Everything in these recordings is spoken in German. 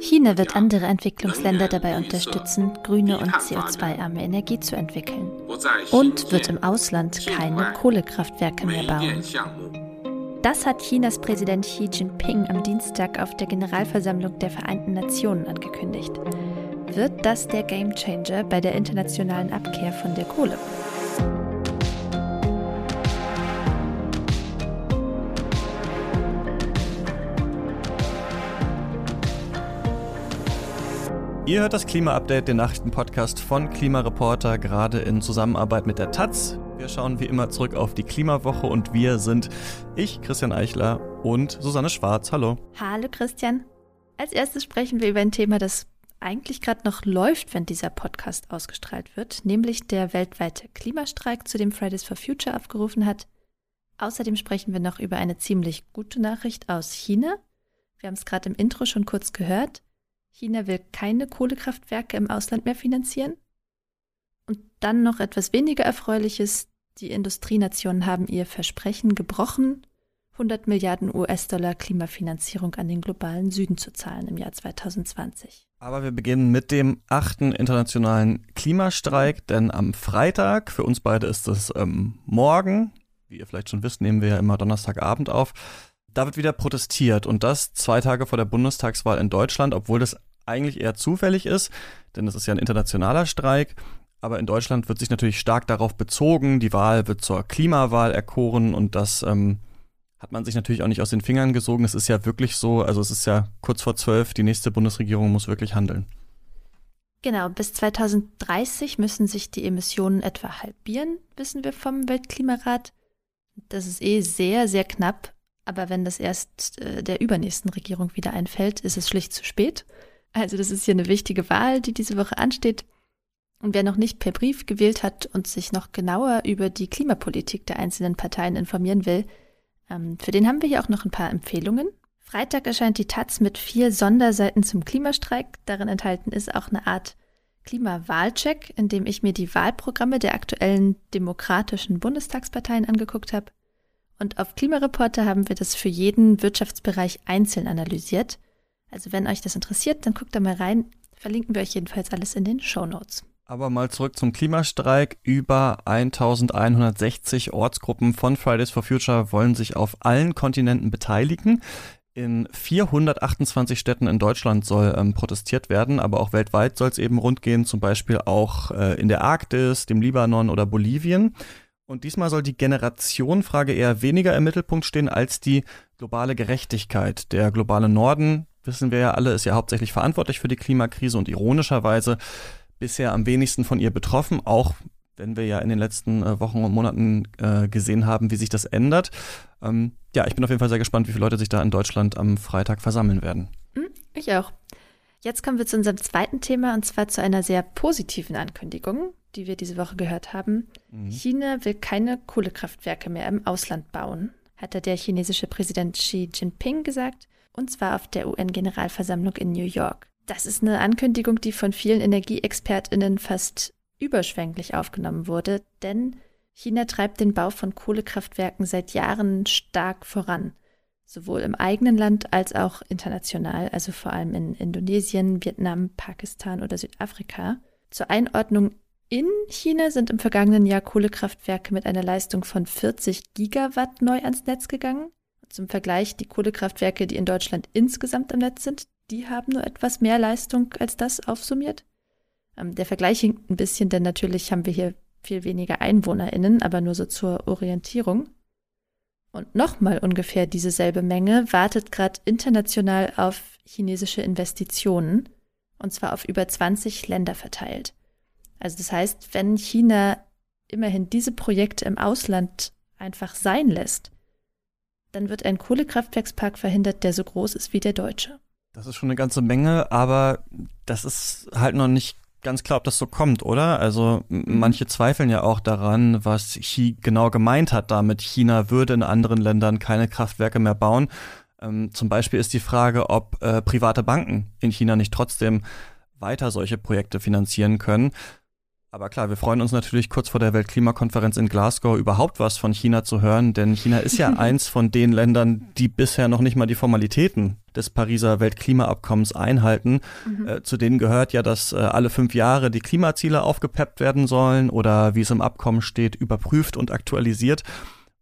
China wird andere Entwicklungsländer dabei unterstützen, grüne und CO2-arme Energie zu entwickeln und wird im Ausland keine Kohlekraftwerke mehr bauen. Das hat Chinas Präsident Xi Jinping am Dienstag auf der Generalversammlung der Vereinten Nationen angekündigt. Wird das der Gamechanger bei der internationalen Abkehr von der Kohle? Ihr hört das Klima-Update, den Nachrichtenpodcast von Klimareporter, gerade in Zusammenarbeit mit der Taz. Wir schauen wie immer zurück auf die Klimawoche und wir sind ich, Christian Eichler und Susanne Schwarz. Hallo. Hallo Christian. Als erstes sprechen wir über ein Thema, das eigentlich gerade noch läuft, wenn dieser Podcast ausgestrahlt wird, nämlich der weltweite Klimastreik, zu dem Fridays for Future aufgerufen hat. Außerdem sprechen wir noch über eine ziemlich gute Nachricht aus China. Wir haben es gerade im Intro schon kurz gehört. China will keine Kohlekraftwerke im Ausland mehr finanzieren. Und dann noch etwas weniger Erfreuliches. Die Industrienationen haben ihr Versprechen gebrochen, 100 Milliarden US-Dollar Klimafinanzierung an den globalen Süden zu zahlen im Jahr 2020. Aber wir beginnen mit dem achten internationalen Klimastreik, denn am Freitag, für uns beide ist es ähm, morgen, wie ihr vielleicht schon wisst, nehmen wir ja immer Donnerstagabend auf, da wird wieder protestiert und das zwei Tage vor der Bundestagswahl in Deutschland, obwohl das eigentlich eher zufällig ist, denn es ist ja ein internationaler Streik. Aber in Deutschland wird sich natürlich stark darauf bezogen. Die Wahl wird zur Klimawahl erkoren und das ähm, hat man sich natürlich auch nicht aus den Fingern gesogen. Es ist ja wirklich so, also es ist ja kurz vor zwölf, die nächste Bundesregierung muss wirklich handeln. Genau, bis 2030 müssen sich die Emissionen etwa halbieren, wissen wir vom Weltklimarat. Das ist eh sehr, sehr knapp. Aber wenn das erst äh, der übernächsten Regierung wieder einfällt, ist es schlicht zu spät. Also das ist hier eine wichtige Wahl, die diese Woche ansteht. Und wer noch nicht per Brief gewählt hat und sich noch genauer über die Klimapolitik der einzelnen Parteien informieren will, ähm, für den haben wir hier auch noch ein paar Empfehlungen. Freitag erscheint die Taz mit vier Sonderseiten zum Klimastreik. Darin enthalten ist auch eine Art Klimawahlcheck, in dem ich mir die Wahlprogramme der aktuellen demokratischen Bundestagsparteien angeguckt habe. Und auf Klimareporter haben wir das für jeden Wirtschaftsbereich einzeln analysiert. Also wenn euch das interessiert, dann guckt da mal rein. Verlinken wir euch jedenfalls alles in den Show Notes. Aber mal zurück zum Klimastreik. Über 1160 Ortsgruppen von Fridays for Future wollen sich auf allen Kontinenten beteiligen. In 428 Städten in Deutschland soll ähm, protestiert werden, aber auch weltweit soll es eben rundgehen, zum Beispiel auch äh, in der Arktis, dem Libanon oder Bolivien. Und diesmal soll die Generationenfrage eher weniger im Mittelpunkt stehen als die globale Gerechtigkeit. Der globale Norden wissen wir ja alle, ist ja hauptsächlich verantwortlich für die Klimakrise und ironischerweise bisher am wenigsten von ihr betroffen, auch wenn wir ja in den letzten äh, Wochen und Monaten äh, gesehen haben, wie sich das ändert. Ähm, ja, ich bin auf jeden Fall sehr gespannt, wie viele Leute sich da in Deutschland am Freitag versammeln werden. Hm, ich auch. Jetzt kommen wir zu unserem zweiten Thema und zwar zu einer sehr positiven Ankündigung, die wir diese Woche gehört haben. Mhm. China will keine Kohlekraftwerke mehr im Ausland bauen, hatte der chinesische Präsident Xi Jinping gesagt und zwar auf der UN-Generalversammlung in New York. Das ist eine Ankündigung, die von vielen Energieexpertinnen fast überschwänglich aufgenommen wurde, denn China treibt den Bau von Kohlekraftwerken seit Jahren stark voran, sowohl im eigenen Land als auch international, also vor allem in Indonesien, Vietnam, Pakistan oder Südafrika. Zur Einordnung in China sind im vergangenen Jahr Kohlekraftwerke mit einer Leistung von 40 Gigawatt neu ans Netz gegangen. Zum Vergleich, die Kohlekraftwerke, die in Deutschland insgesamt im Netz sind, die haben nur etwas mehr Leistung als das aufsummiert. Ähm, der Vergleich hinkt ein bisschen, denn natürlich haben wir hier viel weniger EinwohnerInnen, aber nur so zur Orientierung. Und nochmal ungefähr dieselbe Menge wartet gerade international auf chinesische Investitionen, und zwar auf über 20 Länder verteilt. Also das heißt, wenn China immerhin diese Projekte im Ausland einfach sein lässt, dann wird ein Kohlekraftwerkspark verhindert, der so groß ist wie der deutsche. Das ist schon eine ganze Menge, aber das ist halt noch nicht ganz klar, ob das so kommt, oder? Also mhm. manche zweifeln ja auch daran, was Xi genau gemeint hat damit. China würde in anderen Ländern keine Kraftwerke mehr bauen. Ähm, zum Beispiel ist die Frage, ob äh, private Banken in China nicht trotzdem weiter solche Projekte finanzieren können. Aber klar, wir freuen uns natürlich kurz vor der Weltklimakonferenz in Glasgow überhaupt was von China zu hören, denn China ist ja eins von den Ländern, die bisher noch nicht mal die Formalitäten des Pariser Weltklimaabkommens einhalten. Mhm. Äh, zu denen gehört ja, dass äh, alle fünf Jahre die Klimaziele aufgepeppt werden sollen oder wie es im Abkommen steht, überprüft und aktualisiert.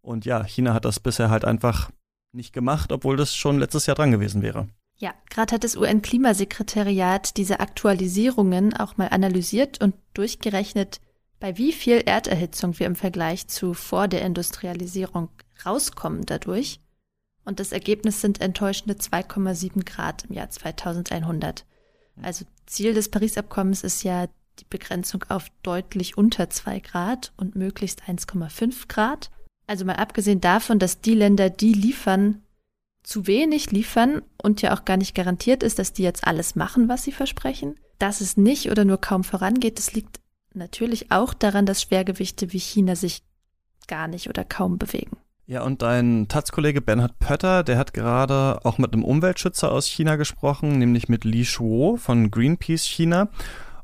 Und ja, China hat das bisher halt einfach nicht gemacht, obwohl das schon letztes Jahr dran gewesen wäre. Ja, gerade hat das UN-Klimasekretariat diese Aktualisierungen auch mal analysiert und durchgerechnet, bei wie viel Erderhitzung wir im Vergleich zu vor der Industrialisierung rauskommen dadurch. Und das Ergebnis sind enttäuschende 2,7 Grad im Jahr 2100. Also Ziel des Paris-Abkommens ist ja die Begrenzung auf deutlich unter 2 Grad und möglichst 1,5 Grad. Also mal abgesehen davon, dass die Länder, die liefern, zu wenig liefern und ja auch gar nicht garantiert ist, dass die jetzt alles machen, was sie versprechen. Dass es nicht oder nur kaum vorangeht, das liegt natürlich auch daran, dass Schwergewichte wie China sich gar nicht oder kaum bewegen. Ja, und dein Taz-Kollege Bernhard Pötter, der hat gerade auch mit einem Umweltschützer aus China gesprochen, nämlich mit Li Shuo von Greenpeace China.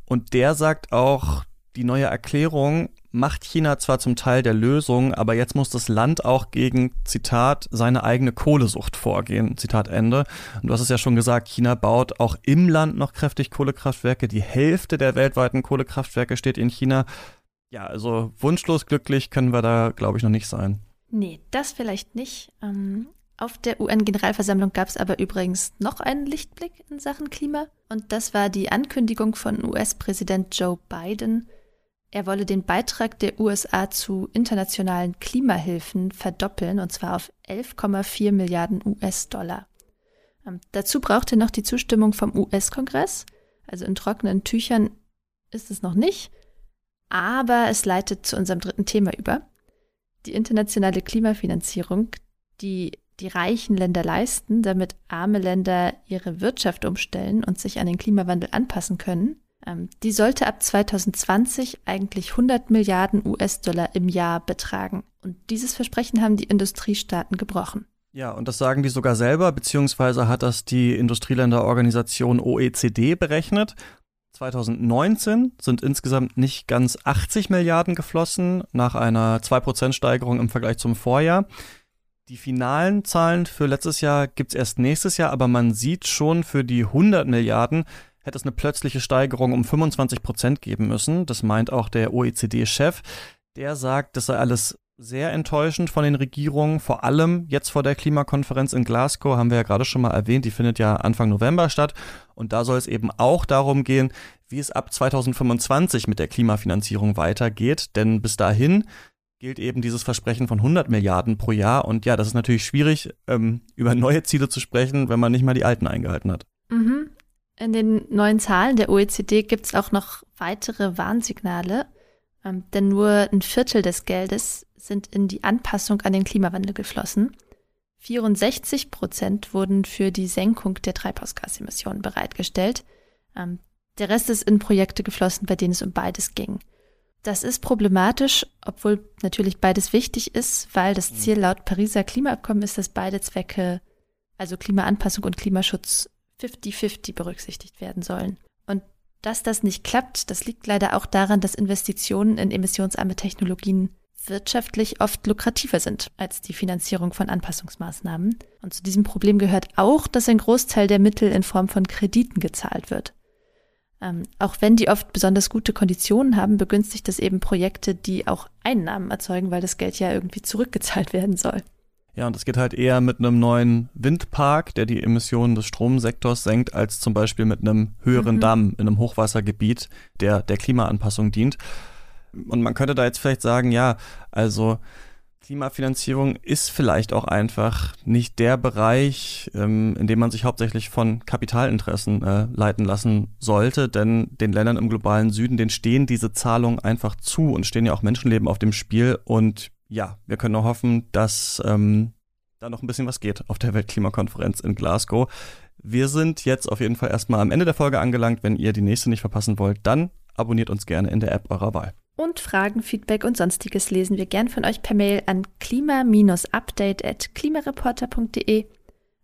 Und der sagt auch, die neue Erklärung macht China zwar zum Teil der Lösung, aber jetzt muss das Land auch gegen, Zitat, seine eigene Kohlesucht vorgehen, Zitat Ende. Und du hast es ja schon gesagt, China baut auch im Land noch kräftig Kohlekraftwerke. Die Hälfte der weltweiten Kohlekraftwerke steht in China. Ja, also wunschlos glücklich können wir da, glaube ich, noch nicht sein. Nee, das vielleicht nicht. Ähm, auf der UN-Generalversammlung gab es aber übrigens noch einen Lichtblick in Sachen Klima. Und das war die Ankündigung von US-Präsident Joe Biden, er wolle den Beitrag der USA zu internationalen Klimahilfen verdoppeln, und zwar auf 11,4 Milliarden US-Dollar. Ähm, dazu braucht er noch die Zustimmung vom US-Kongress. Also in trockenen Tüchern ist es noch nicht. Aber es leitet zu unserem dritten Thema über. Die internationale Klimafinanzierung, die die reichen Länder leisten, damit arme Länder ihre Wirtschaft umstellen und sich an den Klimawandel anpassen können, die sollte ab 2020 eigentlich 100 Milliarden US-Dollar im Jahr betragen. Und dieses Versprechen haben die Industriestaaten gebrochen. Ja, und das sagen die sogar selber, beziehungsweise hat das die Industrieländerorganisation OECD berechnet. 2019 sind insgesamt nicht ganz 80 Milliarden geflossen, nach einer 2% Steigerung im Vergleich zum Vorjahr. Die finalen Zahlen für letztes Jahr gibt's erst nächstes Jahr, aber man sieht schon für die 100 Milliarden, hätte es eine plötzliche Steigerung um 25 Prozent geben müssen. Das meint auch der OECD-Chef. Der sagt, das sei alles sehr enttäuschend von den Regierungen, vor allem jetzt vor der Klimakonferenz in Glasgow, haben wir ja gerade schon mal erwähnt, die findet ja Anfang November statt. Und da soll es eben auch darum gehen, wie es ab 2025 mit der Klimafinanzierung weitergeht. Denn bis dahin gilt eben dieses Versprechen von 100 Milliarden pro Jahr. Und ja, das ist natürlich schwierig, ähm, über neue Ziele zu sprechen, wenn man nicht mal die alten eingehalten hat. Mhm. In den neuen Zahlen der OECD gibt es auch noch weitere Warnsignale, ähm, denn nur ein Viertel des Geldes sind in die Anpassung an den Klimawandel geflossen. 64 Prozent wurden für die Senkung der Treibhausgasemissionen bereitgestellt. Ähm, der Rest ist in Projekte geflossen, bei denen es um beides ging. Das ist problematisch, obwohl natürlich beides wichtig ist, weil das Ziel laut Pariser Klimaabkommen ist, dass beide Zwecke, also Klimaanpassung und Klimaschutz, 50-50 berücksichtigt werden sollen. Und dass das nicht klappt, das liegt leider auch daran, dass Investitionen in emissionsarme Technologien wirtschaftlich oft lukrativer sind als die Finanzierung von Anpassungsmaßnahmen. Und zu diesem Problem gehört auch, dass ein Großteil der Mittel in Form von Krediten gezahlt wird. Ähm, auch wenn die oft besonders gute Konditionen haben, begünstigt das eben Projekte, die auch Einnahmen erzeugen, weil das Geld ja irgendwie zurückgezahlt werden soll. Ja, und es geht halt eher mit einem neuen Windpark, der die Emissionen des Stromsektors senkt, als zum Beispiel mit einem höheren mhm. Damm in einem Hochwassergebiet, der der Klimaanpassung dient. Und man könnte da jetzt vielleicht sagen, ja, also Klimafinanzierung ist vielleicht auch einfach nicht der Bereich, ähm, in dem man sich hauptsächlich von Kapitalinteressen äh, leiten lassen sollte, denn den Ländern im globalen Süden, denen stehen diese Zahlungen einfach zu und stehen ja auch Menschenleben auf dem Spiel und ja, wir können nur hoffen, dass ähm, da noch ein bisschen was geht auf der Weltklimakonferenz in Glasgow. Wir sind jetzt auf jeden Fall erstmal am Ende der Folge angelangt. Wenn ihr die nächste nicht verpassen wollt, dann abonniert uns gerne in der App eurer Wahl. Und Fragen, Feedback und sonstiges lesen wir gern von euch per Mail an klima-update.klimareporter.de.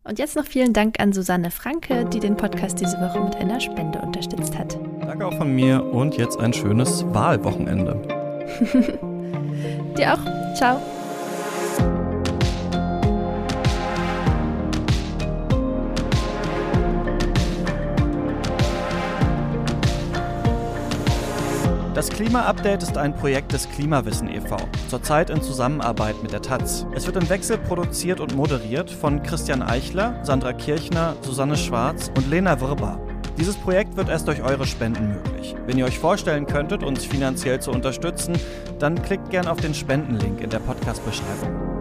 Und jetzt noch vielen Dank an Susanne Franke, die den Podcast diese Woche mit einer Spende unterstützt hat. Danke auch von mir und jetzt ein schönes Wahlwochenende. Dir auch. Ciao. Das Klima-Update ist ein Projekt des Klimawissen e.V., zurzeit in Zusammenarbeit mit der Taz. Es wird im Wechsel produziert und moderiert von Christian Eichler, Sandra Kirchner, Susanne Schwarz und Lena Wirbar. Dieses Projekt wird erst durch eure Spenden möglich. Wenn ihr euch vorstellen könntet, uns finanziell zu unterstützen, dann klickt gern auf den Spendenlink in der Podcast-Beschreibung.